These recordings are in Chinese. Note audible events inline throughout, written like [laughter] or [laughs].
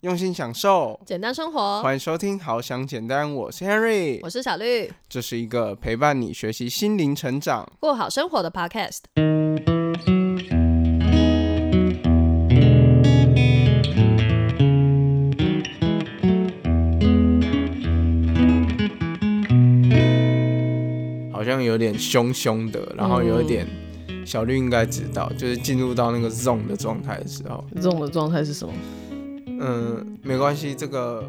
用心享受，简单生活。欢迎收听《好想简单》，我是 Henry，我是小绿，这是一个陪伴你学习心灵成长、过好生活的 Podcast。好像有点凶凶的，然后有一点小绿应该知道，就是进入到那个 zone 的状态的时候，，zone 的状态是什么？嗯，没关系，这个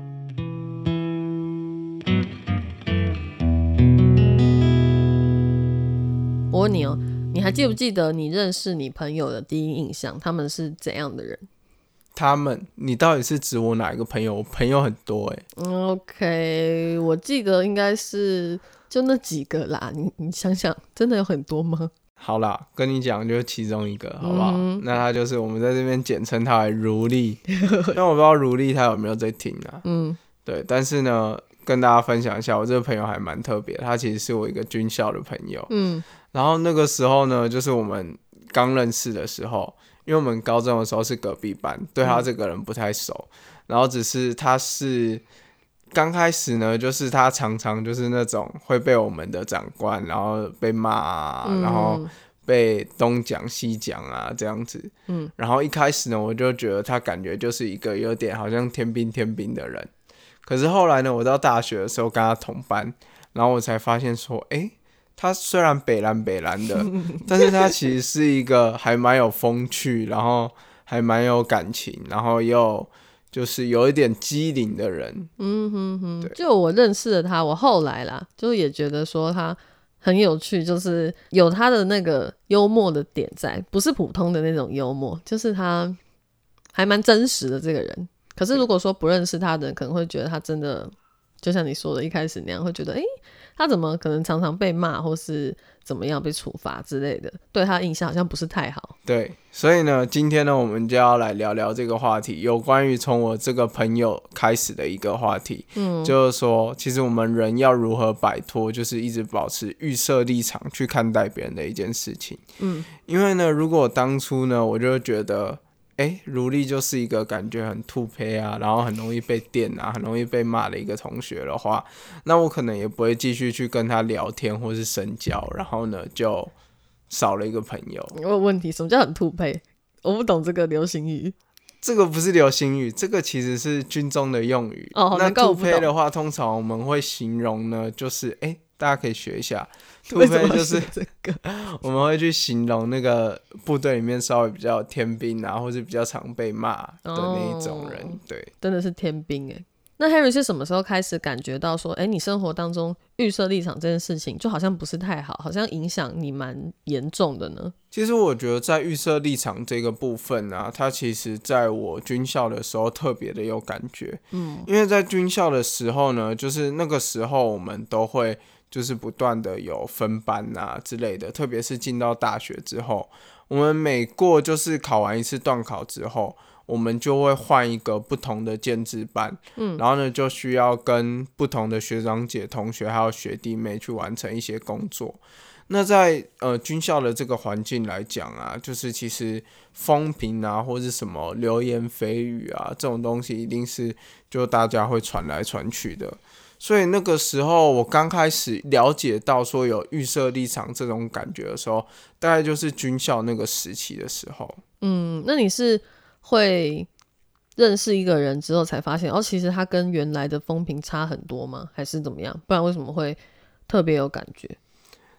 我问你哦，你还记不记得你认识你朋友的第一印象？他们是怎样的人他们，你到底是指我哪一个朋友？我朋友很多哎、嗯？OK，我记得应该是就那几个啦。你你想想，真的有很多吗？好啦，跟你讲，就是其中一个，好不好？嗯那他就是我们在这边简称他为如丽，[laughs] 但我不知道如丽他有没有在听啊？嗯对，但是呢，跟大家分享一下，我这个朋友还蛮特别，他其实是我一个军校的朋友。嗯然后那个时候呢，就是我们刚认识的时候，因为我们高中的时候是隔壁班，对他这个人不太熟，然后只是他是刚开始呢，就是他常常就是那种会被我们的长官，然后被骂啊，嗯。然后被东讲西讲啊这样子，嗯，然后一开始呢，我就觉得他感觉就是一个有点好像天兵天兵的人，可是后来呢，我到大学的时候跟他同班，然后我才发现说，诶，他虽然北蓝北蓝的，[laughs] 但是他其实是一个还蛮有风趣，然后还蛮有感情，然后又就是有一点机灵的人。嗯哼哼，就我认识了他，我后来啦，就也觉得说他很有趣，就是有他的那个幽默的点在，不是普通的那种幽默，就是他还蛮真实的这个人。可是如果说不认识他的人，可能会觉得他真的就像你说的，一开始那样，会觉得诶，他怎么可能常常被骂，或是怎么样被处罚之类的，对他印象好像不是太好。对，所以呢，今天呢，我们就要来聊聊这个话题，有关于从我这个朋友开始的一个话题，嗯就是说，其实我们人要如何摆脱，就是一直保持预设立场去看待别人的一件事情。嗯因为呢，如果当初呢，我就觉得，哎，如丽就是一个感觉很突胚啊，然后很容易被电啊，很容易被骂的一个同学的话，那我可能也不会继续去跟他聊天或是深交，然后呢，就少了一个朋友。我有问题，什么叫很突配？我不懂这个流行语。这个不是流行语，这个其实是军中的用语。那哦难怪我突胚的话，通常我们会形容呢，就是哎、大家可以学一下，突 [laughs] 为什么胚就是是这个？[laughs] 我们会去形容那个部队里面稍微比较天兵啊，或是比较常被骂的那一种人。哦对，真的是天兵哎。那 Harry 是什么时候开始感觉到说，哎、你生活当中预设立场这件事情，就好像不是太好，好像影响你蛮严重的呢？其实我觉得在预设立场这个部分啊，它其实在我军校的时候特别的有感觉。嗯因为在军校的时候呢，就是那个时候我们都会就是不断的有分班啊之类的，特别是进到大学之后，我们每过就是考完一次段考之后，我们就会换一个不同的建制班，嗯然后呢就需要跟不同的学长姐、同学还有学弟妹去完成一些工作。那在呃军校的这个环境来讲啊，就是其实风评啊，或是什么流言蜚语啊，这种东西一定是就大家会传来传去的。所以那个时候，我刚开始了解到说有预设立场这种感觉的时候，大概就是军校那个时期的时候。嗯，那你是会认识一个人之后才发现，哦，其实他跟原来的风评差很多吗？还是怎么样？不然为什么会特别有感觉？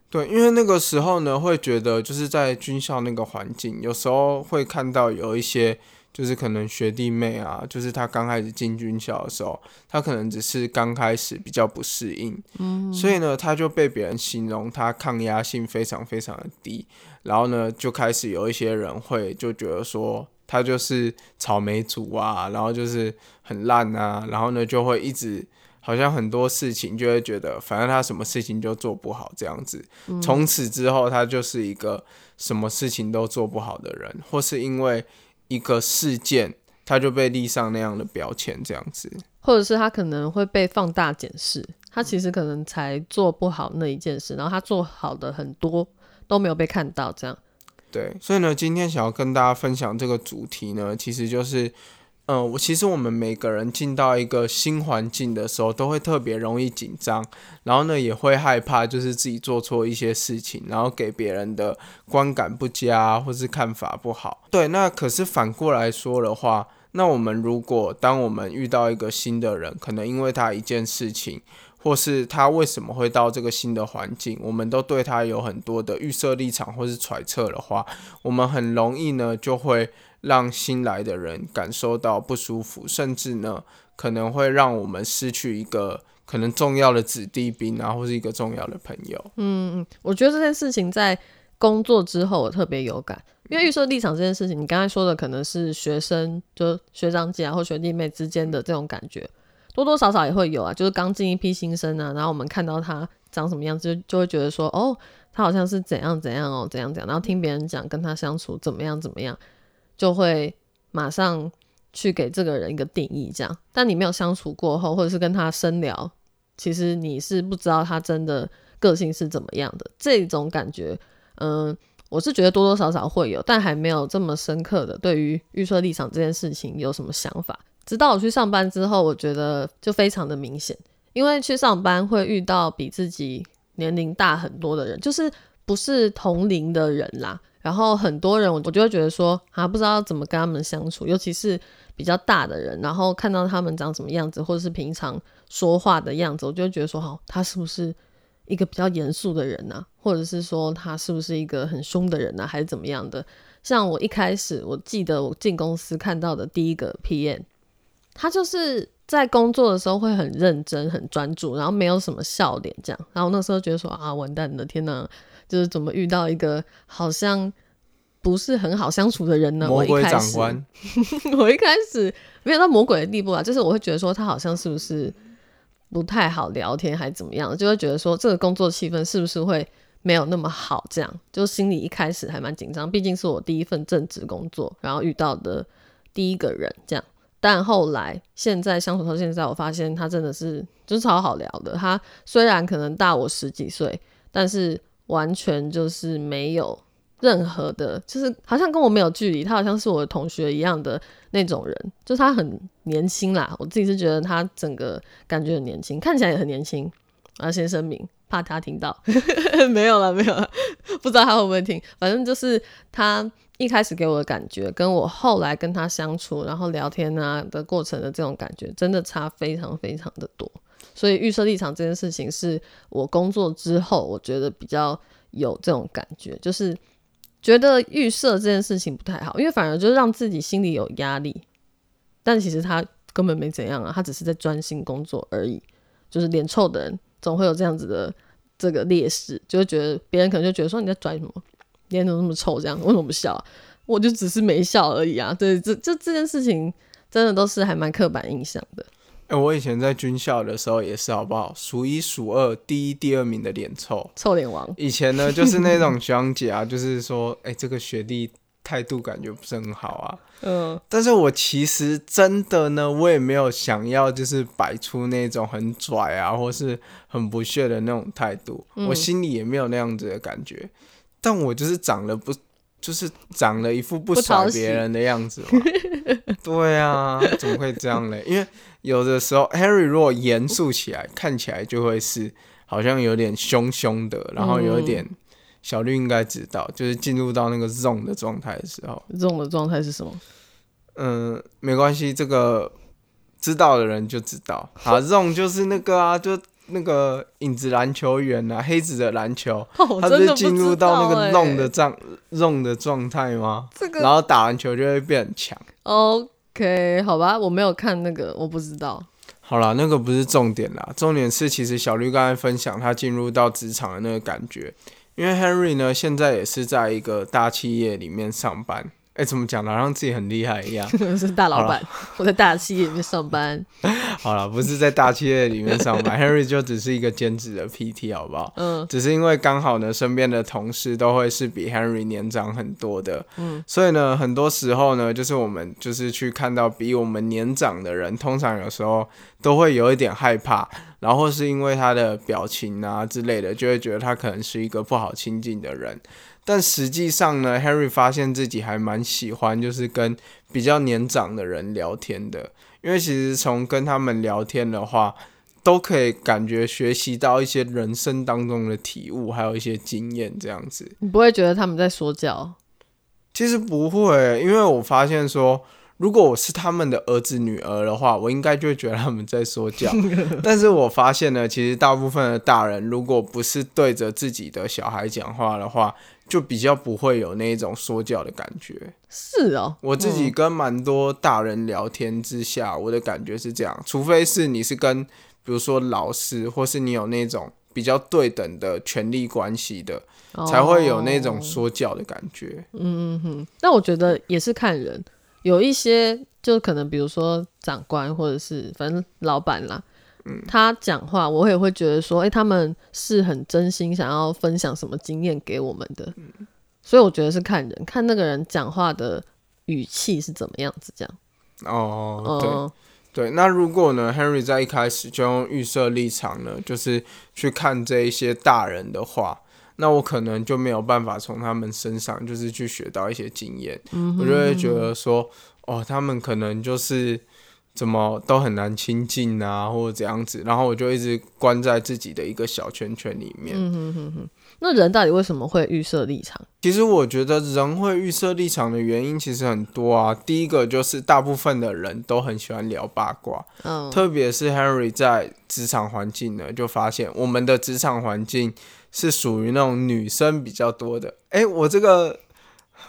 对，因为那个时候呢，会觉得就是在军校那个环境，有时候会看到有一些就是可能学弟妹啊，就是他刚开始进军校的时候，他可能只是刚开始比较不适应，嗯，所以呢，他就被别人形容他抗压性非常非常的低，然后呢，就开始有一些人会就觉得说他就是草莓族啊，然后就是很烂啊，然后呢就会一直。好像很多事情就会觉得，反正他什么事情就做不好这样子。从此之后，他就是一个什么事情都做不好的人，或是因为一个事件，他就被立上那样的标签这样子。或者是他可能会被放大检视，他其实可能才做不好那一件事，然后他做好的很多都没有被看到，这样。对，所以呢，今天想要跟大家分享这个主题呢，其实就是嗯，我其实我们每个人进到一个新环境的时候，都会特别容易紧张，然后呢也会害怕，就是自己做错一些事情，然后给别人的观感不佳，或是看法不好。对，那可是反过来说的话，那我们如果当我们遇到一个新的人，可能因为他一件事情，或是他为什么会到这个新的环境，我们都对他有很多的预设立场或是揣测的话，我们很容易呢就会。让新来的人感受到不舒服，甚至呢，可能会让我们失去一个可能重要的子弟兵啊，或是一个重要的朋友。嗯，我觉得这件事情在工作之后我特别有感，因为预设立场这件事情，你刚才说的可能是学生，就学长姐啊或学弟妹之间的这种感觉，多多少少也会有啊。就是刚进一批新生啊，然后我们看到他长什么样子，就就会觉得说，哦，他好像是怎样怎样哦，怎样怎样，然后听别人讲跟他相处怎么样怎么样。就会马上去给这个人一个定义，这样。但你没有相处过后，或者是跟他深聊，其实你是不知道他真的个性是怎么样的。这种感觉，嗯，我是觉得多多少少会有，但还没有这么深刻的对于预设立场这件事情有什么想法。直到我去上班之后，我觉得就非常的明显，因为去上班会遇到比自己年龄大很多的人，就是不是同龄的人啦。然后很多人，我我就会觉得说啊，不知道怎么跟他们相处，尤其是比较大的人，然后看到他们长什么样子，或者是平常说话的样子，我就会觉得说，好，他是不是一个比较严肃的人呢？或者是说他是不是一个很凶的人呢？还是怎么样的？像我一开始，我记得我进公司看到的第一个 PM，他就是在工作的时候会很认真、很专注，然后没有什么笑脸这样。然后那时候觉得说啊，完蛋了，天哪！就是怎么遇到一个好像不是很好相处的人呢？魔鬼长官，[laughs] 我一开始没有到魔鬼的地步啊，就是我会觉得说他好像是不是不太好聊天，还怎么样，就会觉得说这个工作气氛是不是会没有那么好？这样就心里一开始还蛮紧张，毕竟是我第一份正职工作，然后遇到的第一个人这样。但后来现在相处到现在，我发现他真的是就是超好聊的。他虽然可能大我十几岁，但是。完全就是没有任何的，就是好像跟我没有距离，他好像是我的同学一样的那种人，就是他很年轻啦，我自己是觉得他整个感觉很年轻，看起来也很年轻。啊，先声明，怕他听到，[laughs] 没有了，没有了，不知道他会不会听。反正就是他一开始给我的感觉，跟我后来跟他相处，然后聊天啊的过程的这种感觉，真的差非常非常的多。所以预设立场这件事情是我工作之后，我觉得比较有这种感觉，就是觉得预设这件事情不太好，因为反而就是让自己心里有压力。但其实他根本没怎样啊，他只是在专心工作而已。就是脸臭的人总会有这样子的这个劣势，就会觉得别人可能就觉得说你在拽什么，脸怎么那么臭？这样为什么不笑？我就只是没笑而已啊。对，这这这件事情真的都是还蛮刻板印象的。我以前在军校的时候也是，好不好？数一数二，第一、第二名的脸臭，臭脸王。以前呢，就是那种学长姐啊，就是说，哎，这个学弟态度感觉不是很好啊。嗯。但是我其实真的呢，我也没有想要就是摆出那种很拽啊，或是很不屑的那种态度，我心里也没有那样子的感觉。但我就是长得不。就是长了一副不甩别人的样子嘛，[laughs] 对啊，怎么会这样嘞？[laughs] 因为有的时候，Harry 如果严肃起来，看起来就会是好像有点凶凶的，然后有一点小绿应该知道，就是进入到那个 zone 的状态的时候，zone 的状态是什么？嗯，没关系，这个知道的人就知道。好，zone 就是那个啊，就。那个影子篮球员啊，黑子的篮球，[laughs] 他是进入到那个弄的状弄的状态吗？这个，然后打篮球就会变很强。OK，好吧，我没有看那个，我不知道。好了，那个不是重点啦，重点是其实小绿刚才分享他进入到职场的那个感觉，因为 Henry 呢现在也是在一个大企业里面上班。哎，怎么讲的？好像自己很厉害一样。[laughs] 是大老板，我在大企业里面上班。[laughs] 好了，不是在大企业里面上班，[laughs] Henry 就只是一个兼职的 PT，好不好？嗯。只是因为刚好呢，身边的同事都会是比 Henry 年长很多的，嗯。所以呢，很多时候呢，就是我们就是去看到比我们年长的人，通常有时候都会有一点害怕，然后是因为他的表情啊之类的，就会觉得他可能是一个不好亲近的人。但实际上呢，Harry 发现自己还蛮喜欢，就是跟比较年长的人聊天的，因为其实从跟他们聊天的话，都可以感觉学习到一些人生当中的体悟，还有一些经验这样子。你不会觉得他们在说教？其实不会，因为我发现说。如果我是他们的儿子女儿的话，我应该就会觉得他们在说教。[laughs] 但是我发现呢，其实大部分的大人，如果不是对着自己的小孩讲话的话，就比较不会有那种说教的感觉。是哦，我自己跟蛮多大人聊天之下，我的感觉是这样。除非是你是跟，比如说老师，或是你有那种比较对等的权力关系的，才会有那种说教的感觉。嗯嗯哼，那我觉得也是看人。有一些就可能，比如说长官或者是反正老板啦，他讲话我也会觉得说，哎，他们是很真心想要分享什么经验给我们的，所以我觉得是看人，看那个人讲话的语气是怎么样子这样。哦，对。对，那如果呢，Henry 在一开始就用预设立场呢，就是去看这一些大人的话。那我可能就没有办法从他们身上就是去学到一些经验，我就会觉得说，哦，他们可能就是怎么都很难亲近啊，或者怎样子，然后我就一直关在自己的一个小圈圈里面。嗯哼哼哼。那人到底为什么会预设立场？其实我觉得人会预设立场的原因其实很多啊。第一个就是大部分的人都很喜欢聊八卦，嗯，特别是 Henry 在职场环境呢，就发现我们的职场环境。是属于那种女生比较多的。哎，我这个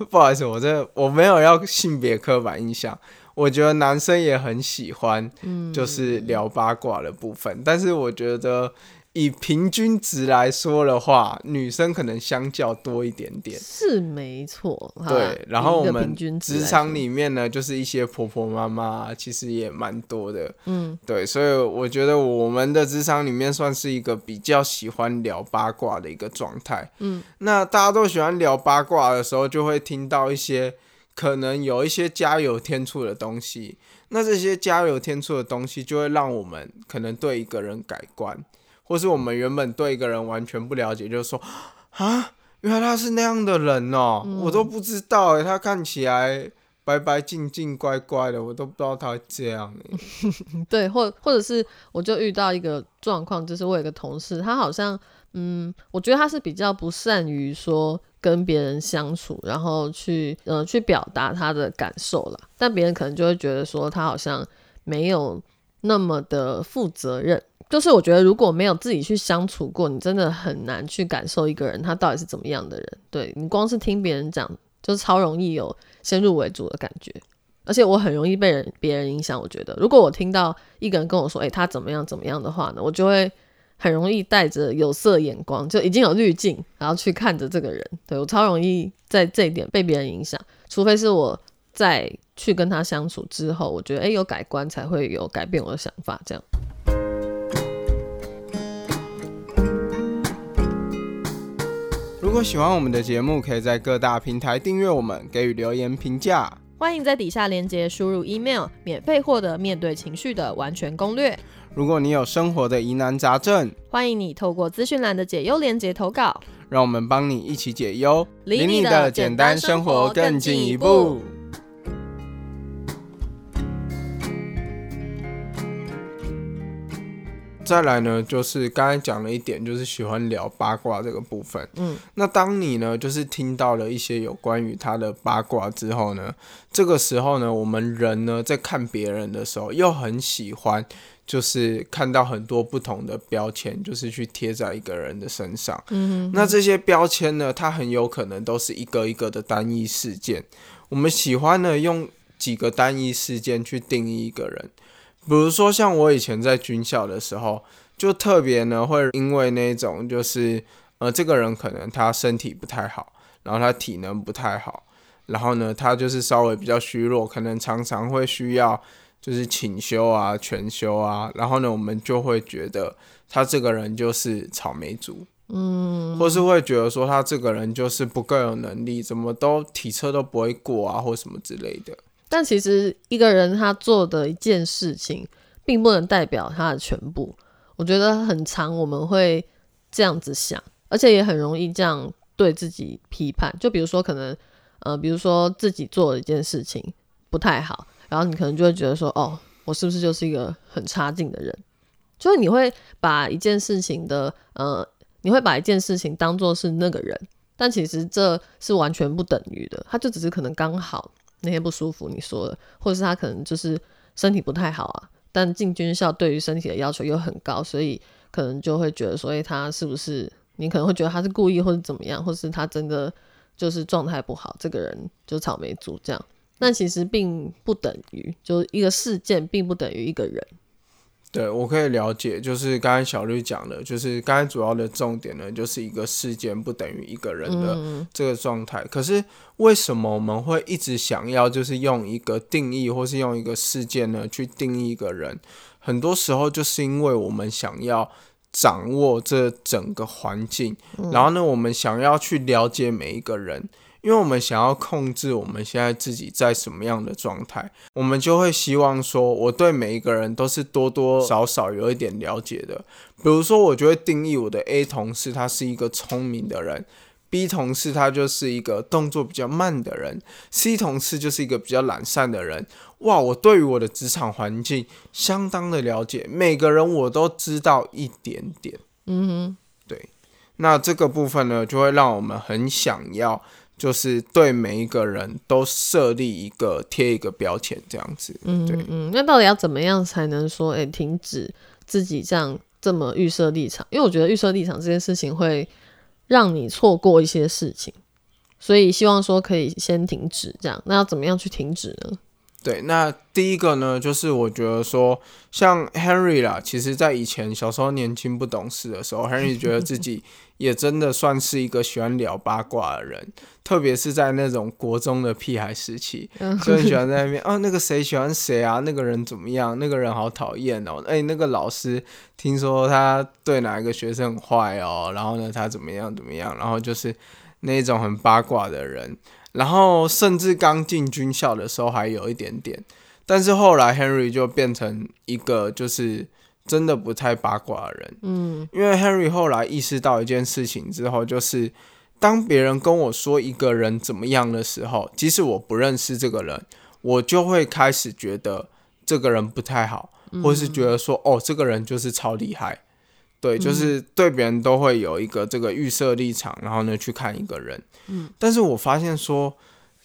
不好意思，我这我没有要性别刻板印象。我觉得男生也很喜欢，就是聊八卦的部分。但是我觉得。以平均值来说的话，女生可能相较多一点点，是没错。对，然后我们职场里面呢，就是一些婆婆妈妈，其实也蛮多的。嗯，对，所以我觉得我们的职场里面算是一个比较喜欢聊八卦的一个状态。嗯，那大家都喜欢聊八卦的时候，就会听到一些可能有一些加油添醋的东西。那这些加油添醋的东西，就会让我们可能对一个人改观。或是我们原本对一个人完全不了解，就是说 [gasps] 啊，原来他是那样的人哦，我都不知道诶，他看起来白白净净、乖乖的，我都不知道他会这样 [laughs] 对，或或者是我就遇到一个状况，就是我有个同事，他好像嗯，我觉得他是比较不善于说跟别人相处，然后去呃去表达他的感受了，但别人可能就会觉得说他好像没有那么的负责任。就是我觉得，如果没有自己去相处过，你真的很难去感受一个人他到底是怎么样的人。对你光是听别人讲，就是超容易有先入为主的感觉。而且我很容易被人别人影响。我觉得，如果我听到一个人跟我说，诶，他怎么样怎么样的话呢，我就会很容易带着有色眼光，就已经有滤镜，然后去看着这个人。对我超容易在这一点被别人影响，除非是我在去跟他相处之后，我觉得诶，有改观，才会有改变我的想法，这样。如果喜欢我们的节目，可以在各大平台订阅我们，给予留言评价。欢迎在底下链接输入 email，免费获得面对情绪的完全攻略。如果你有生活的疑难杂症，欢迎你透过资讯栏的解忧链接投稿，让我们帮你一起解忧，离你的简单生活更进一步。再来呢，就是刚才讲了一点，就是喜欢聊八卦这个部分。嗯，那当你呢，就是听到了一些有关于他的八卦之后呢，这个时候呢，我们人呢在看别人的时候，又很喜欢，就是看到很多不同的标签，就是去贴在一个人的身上。嗯，那这些标签呢，它很有可能都是一个一个的单一事件。我们喜欢呢，用几个单一事件去定义一个人。比如说，像我以前在军校的时候，就特别呢会因为那种就是呃，这个人可能他身体不太好，然后他体能不太好，然后呢他就是稍微比较虚弱，可能常常会需要就是请休啊、全休啊，然后呢我们就会觉得他这个人就是草莓族，嗯，或是会觉得说他这个人就是不够有能力，怎么都体测都不会过啊，或什么之类的。但其实一个人他做的一件事情，并不能代表他的全部。我觉得很长，我们会这样子想，而且也很容易这样对自己批判。就比如说，可能呃，比如说自己做了一件事情不太好，然后你可能就会觉得说，哦，我是不是就是一个很差劲的人？就是你会把一件事情的呃，你会把一件事情当做是那个人，但其实这是完全不等于的。他就只是可能刚好那天不舒服，你说的，或者是他可能就是身体不太好啊。但进军校对于身体的要求又很高，所以可能就会觉得，所以他是不是你可能会觉得他是故意或者怎么样，或是他真的就是状态不好，这个人就草莓族这样。但其实并不等于，就一个事件并不等于一个人。对，我可以了解，就是刚才小绿讲的，就是刚才主要的重点呢，就是一个事件不等于一个人的这个状态。可是为什么我们会一直想要就是用一个定义，或是用一个事件呢去定义一个人？很多时候就是因为我们想要掌握这整个环境，然后呢，我们想要去了解每一个人。因为我们想要控制我们现在自己在什么样的状态，我们就会希望说，我对每一个人都是多多少少有一点了解的。比如说，我就会定义我的 A 同事，他是一个聪明的人；B 同事，他就是一个动作比较慢的人；C 同事就是一个比较懒散的人。哇，我对于我的职场环境相当的了解，每个人我都知道一点点。嗯哼，对。那这个部分呢，就会让我们很想要。就是对每一个人都设立一个贴一个标签这样子，嗯，对，嗯，那到底要怎么样才能说，哎，停止自己这样这么预设立场？因为我觉得预设立场这件事情会让你错过一些事情，所以希望说可以先停止这样。那要怎么样去停止呢？对，那第一个呢，就是我觉得说，像 Henry 啦，其实在以前小时候年轻不懂事的时候，Henry 觉得自己也真的算是一个喜欢聊八卦的人，特别是在那种国中的屁孩时期，就很喜欢在那边啊，那个谁喜欢谁啊，那个人怎么样，那个人好讨厌哦，哎，那个老师听说他对哪一个学生很坏哦，然后呢，他怎么样怎么样，然后就是那种很八卦的人。然后甚至刚进军校的时候还有一点点，但是后来 Henry 就变成一个就是真的不太八卦的人。嗯，因为 Henry 后来意识到一件事情之后，就是当别人跟我说一个人怎么样的时候，即使我不认识这个人，我就会开始觉得这个人不太好，或是觉得说哦，这个人就是超厉害。对，就是对别人都会有一个这个预设立场，然后呢去看一个人。嗯，但是我发现说，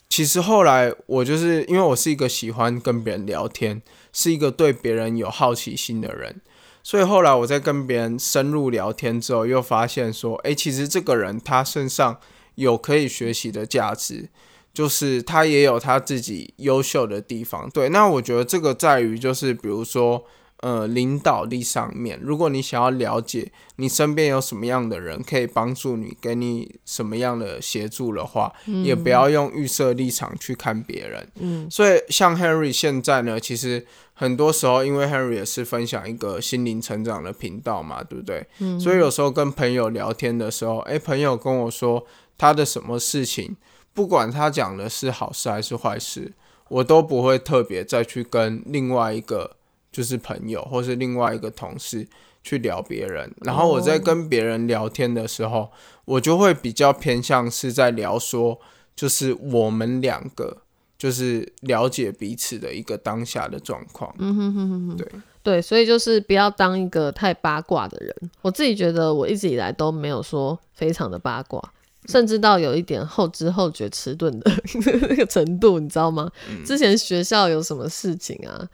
其实后来我就是因为我是一个喜欢跟别人聊天，是一个对别人有好奇心的人，所以后来我在跟别人深入聊天之后，又发现说，哎，其实这个人他身上有可以学习的价值，就是他也有他自己优秀的地方。对，那我觉得这个在于就是比如说。呃，领导力上面，如果你想要了解你身边有什么样的人可以帮助你，给你什么样的协助的话，也不要用预设立场去看别人。嗯，所以像 Henry 现在呢，其实很多时候，因为 Henry 也是分享一个心灵成长的频道嘛，对不对？嗯，所以有时候跟朋友聊天的时候，诶，朋友跟我说他的什么事情，不管他讲的是好事还是坏事，我都不会特别再去跟另外一个。就是朋友，或是另外一个同事去聊别人，然后我在跟别人聊天的时候，我就会比较偏向是在聊说，就是我们两个就是了解彼此的一个当下的状况。嗯哼哼哼哼，对对，所以就是不要当一个太八卦的人。我自己觉得我一直以来都没有说非常的八卦，甚至到有一点后知后觉、迟钝的 [laughs] 那个程度，你知道吗？之前学校有什么事情啊？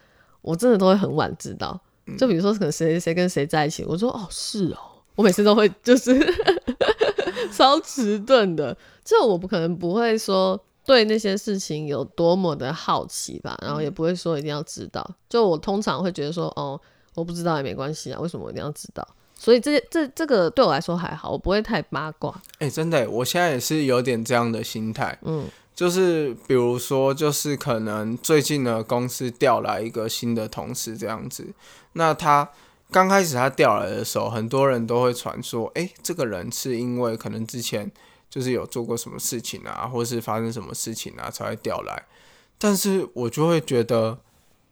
我真的都会很晚知道，就比如说可能谁谁跟谁在一起，我说哦是哦，我每次都会就是 [laughs] 超迟钝的，就我不可能不会说对那些事情有多么的好奇吧，然后也不会说一定要知道，就我通常会觉得说哦我不知道也没关系啊，为什么我一定要知道？所以这这这个对我来说还好，我不会太八卦。哎，真的，我现在也是有点这样的心态，嗯。就是比如说，就是可能最近呢，公司调来一个新的同事这样子。那他刚开始他调来的时候，很多人都会传说，哎，这个人是因为可能之前就是有做过什么事情啊，或是发生什么事情啊，才会调来。但是我就会觉得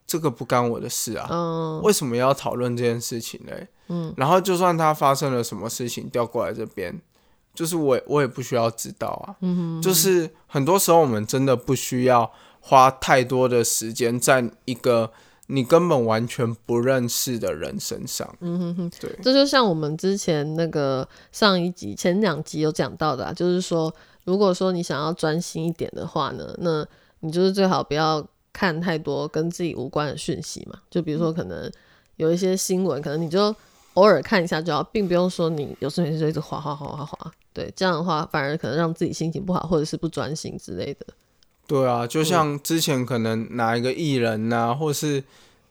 这个不干我的事啊，嗯为什么要讨论这件事情呢？嗯，然后就算他发生了什么事情调过来这边。就是我也我也不需要知道啊。嗯就是很多时候我们真的不需要花太多的时间在一个你根本完全不认识的人身上。嗯哼哼，对，这就像我们之前那个上一集前两集有讲到的，啊，就是说，如果说你想要专心一点的话呢，那你就是最好不要看太多跟自己无关的讯息嘛。就比如说，可能有一些新闻，可能你就偶尔看一下就好，并不用说你有事没事就一直划划划划划。对，这样的话反而可能让自己心情不好，或者是不专心之类的。对啊，就像之前可能哪一个艺人呐，或是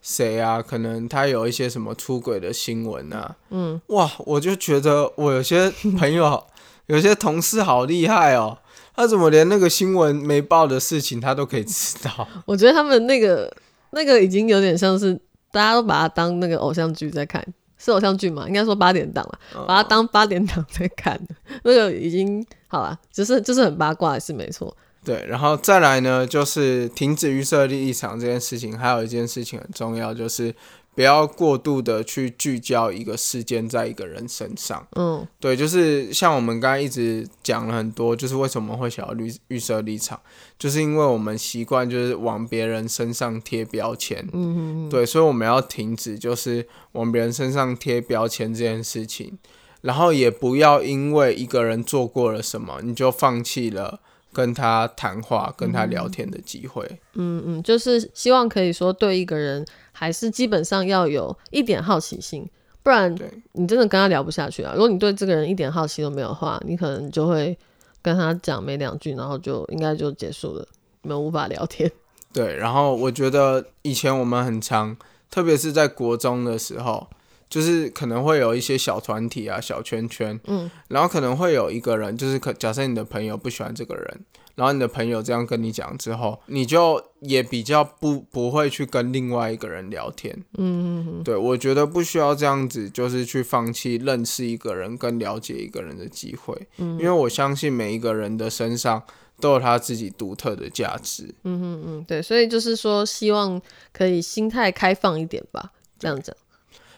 谁啊，可能他有一些什么出轨的新闻呐。嗯，哇，我就觉得我有些朋友、有些同事好厉害哦。他怎么连那个新闻没报的事情他都可以知道？[laughs] 我觉得他们那个那个已经有点像是大家都把它当那个偶像剧在看，是偶像剧嘛？应该说八点档了，把它当八点档在看。[laughs] 那个已经好了，就是就是很八卦是没错。对，然后再来呢，就是停止预设立场这件事情，还有一件事情很重要，就是。不要过度的去聚焦一个事件在一个人身上。嗯，对，就是像我们刚刚一直讲了很多，就是为什么会想要预预设立场，就是因为我们习惯就是往别人身上贴标签。嗯嗯对，所以我们要停止就是往别人身上贴标签这件事情，然后也不要因为一个人做过了什么，你就放弃了跟他谈话、跟他聊天的机会。嗯嗯，就是希望可以说对一个人。还是基本上要有一点好奇心，不然你真的跟他聊不下去啊。如果你对这个人一点好奇都没有的话，你可能就会跟他讲没两句，然后就应该就结束了，你们无法聊天。对，然后我觉得以前我们很常，特别是在国中的时候，就是可能会有一些小团体啊、小圈圈，嗯，然后可能会有一个人，就是可假设你的朋友不喜欢这个人。然后你的朋友这样跟你讲之后，你就也比较不不会去跟另外一个人聊天。嗯，对，我觉得不需要这样子，就是去放弃认识一个人跟了解一个人的机会。嗯，因为我相信每一个人的身上都有他自己独特的价值。嗯嗯嗯，对，所以就是说，希望可以心态开放一点吧，这样讲。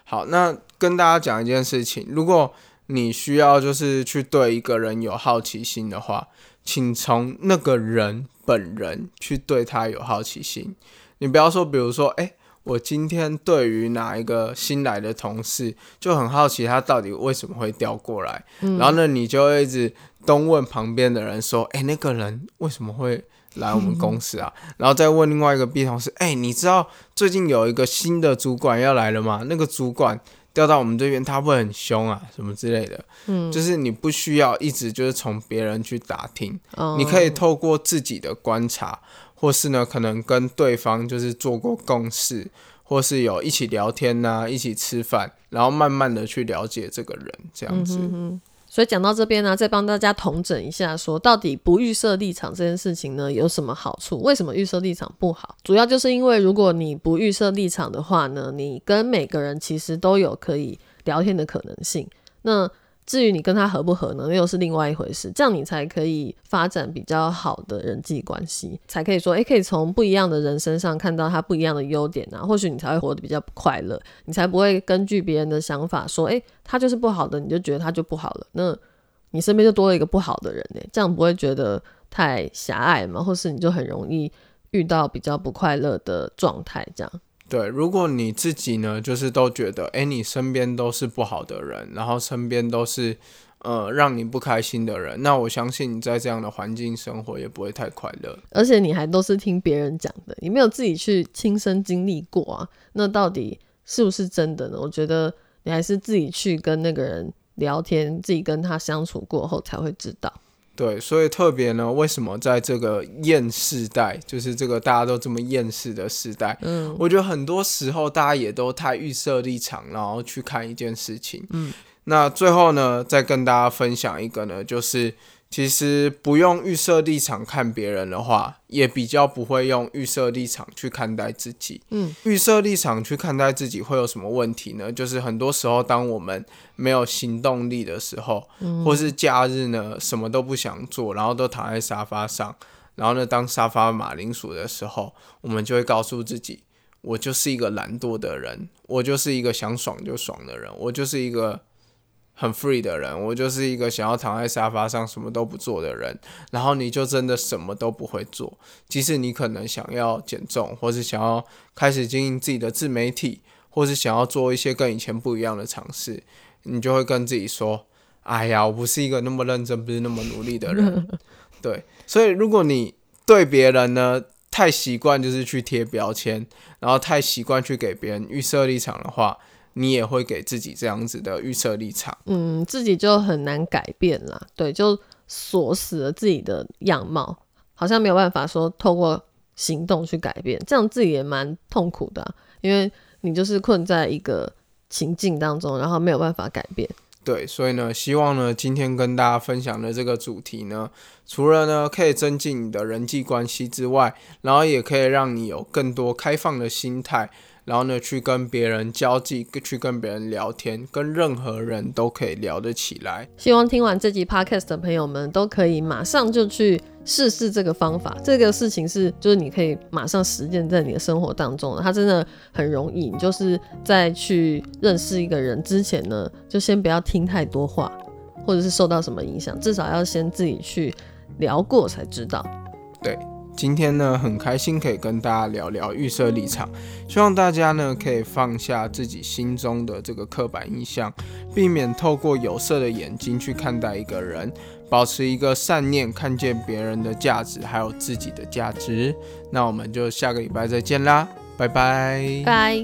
好，那跟大家讲一件事情，如果你需要就是去对一个人有好奇心的话。请从那个人本人去对他有好奇心，你不要说，比如说，哎，我今天对于哪一个新来的同事就很好奇，他到底为什么会调过来，然后呢，你就一直东问旁边的人说，哎，那个人为什么会来我们公司啊？然后再问另外一个 B 同事，哎，你知道最近有一个新的主管要来了吗？那个主管。调到我们这边，他会很凶啊，什么之类的。嗯，就是你不需要一直就是从别人去打听，你可以透过自己的观察，或是呢，可能跟对方就是做过共事，或是有一起聊天呐，一起吃饭，然后慢慢的去了解这个人，这样子。所以讲到这边呢，再帮大家统整一下，说到底不预设立场这件事情呢，有什么好处？为什么预设立场不好？主要就是因为如果你不预设立场的话呢，你跟每个人其实都有可以聊天的可能性。那至于你跟他合不合呢，又是另外一回事。这样你才可以发展比较好的人际关系，才可以说，诶，可以从不一样的人身上看到他不一样的优点啊。或许你才会活得比较快乐，你才不会根据别人的想法说，诶，他就是不好的，你就觉得他就不好了。那你身边就多了一个不好的人呢，这样不会觉得太狭隘吗？或是你就很容易遇到比较不快乐的状态，这样。对，如果你自己呢，就是都觉得，哎，你身边都是不好的人，然后身边都是呃让你不开心的人，那我相信你在这样的环境生活也不会太快乐。而且你还都是听别人讲的，你没有自己去亲身经历过啊，那到底是不是真的呢？我觉得你还是自己去跟那个人聊天，自己跟他相处过后才会知道。对，所以特别呢，为什么在这个厌世代，就是这个大家都这么厌世的时代，嗯，我觉得很多时候大家也都太预设立场，然后去看一件事情，嗯，那最后呢，再跟大家分享一个呢，就是。其实不用预设立场看别人的话，也比较不会用预设立场去看待自己。嗯，预设立场去看待自己会有什么问题呢？就是很多时候，当我们没有行动力的时候，或是假日呢，什么都不想做，然后都躺在沙发上，然后呢，当沙发马铃薯的时候，我们就会告诉自己：我就是一个懒惰的人，我就是一个想爽就爽的人，我就是一个。很 free 的人，我就是一个想要躺在沙发上什么都不做的人，然后你就真的什么都不会做。即使你可能想要减重，或是想要开始经营自己的自媒体，或是想要做一些跟以前不一样的尝试，你就会跟自己说：“哎呀，我不是一个那么认真，不是那么努力的人。[laughs] ”对，所以如果你对别人呢太习惯，就是去贴标签，然后太习惯去给别人预设立场的话，你也会给自己这样子的预设立场。嗯，自己就很难改变啦。对，就锁死了自己的样貌，好像没有办法说透过行动去改变，这样自己也蛮痛苦的，因为你就是困在一个情境当中，然后没有办法改变。对，所以呢，希望呢，今天跟大家分享的这个主题呢，除了呢可以增进你的人际关系之外，然后也可以让你有更多开放的心态。然后呢，去跟别人交际，去跟别人聊天，跟任何人都可以聊得起来。希望听完这集 podcast 的朋友们都可以马上就去试试这个方法。这个事情是，就是你可以马上实践在你的生活当中，它真的很容易。你就是在去认识一个人之前呢，就先不要听太多话，或者是受到什么影响，至少要先自己去聊过才知道。对。今天呢，很开心可以跟大家聊聊预设立场，希望大家呢可以放下自己心中的这个刻板印象，避免透过有色的眼睛去看待一个人，保持一个善念，看见别人的价值，还有自己的价值。那我们就下个礼拜再见啦，拜拜，拜。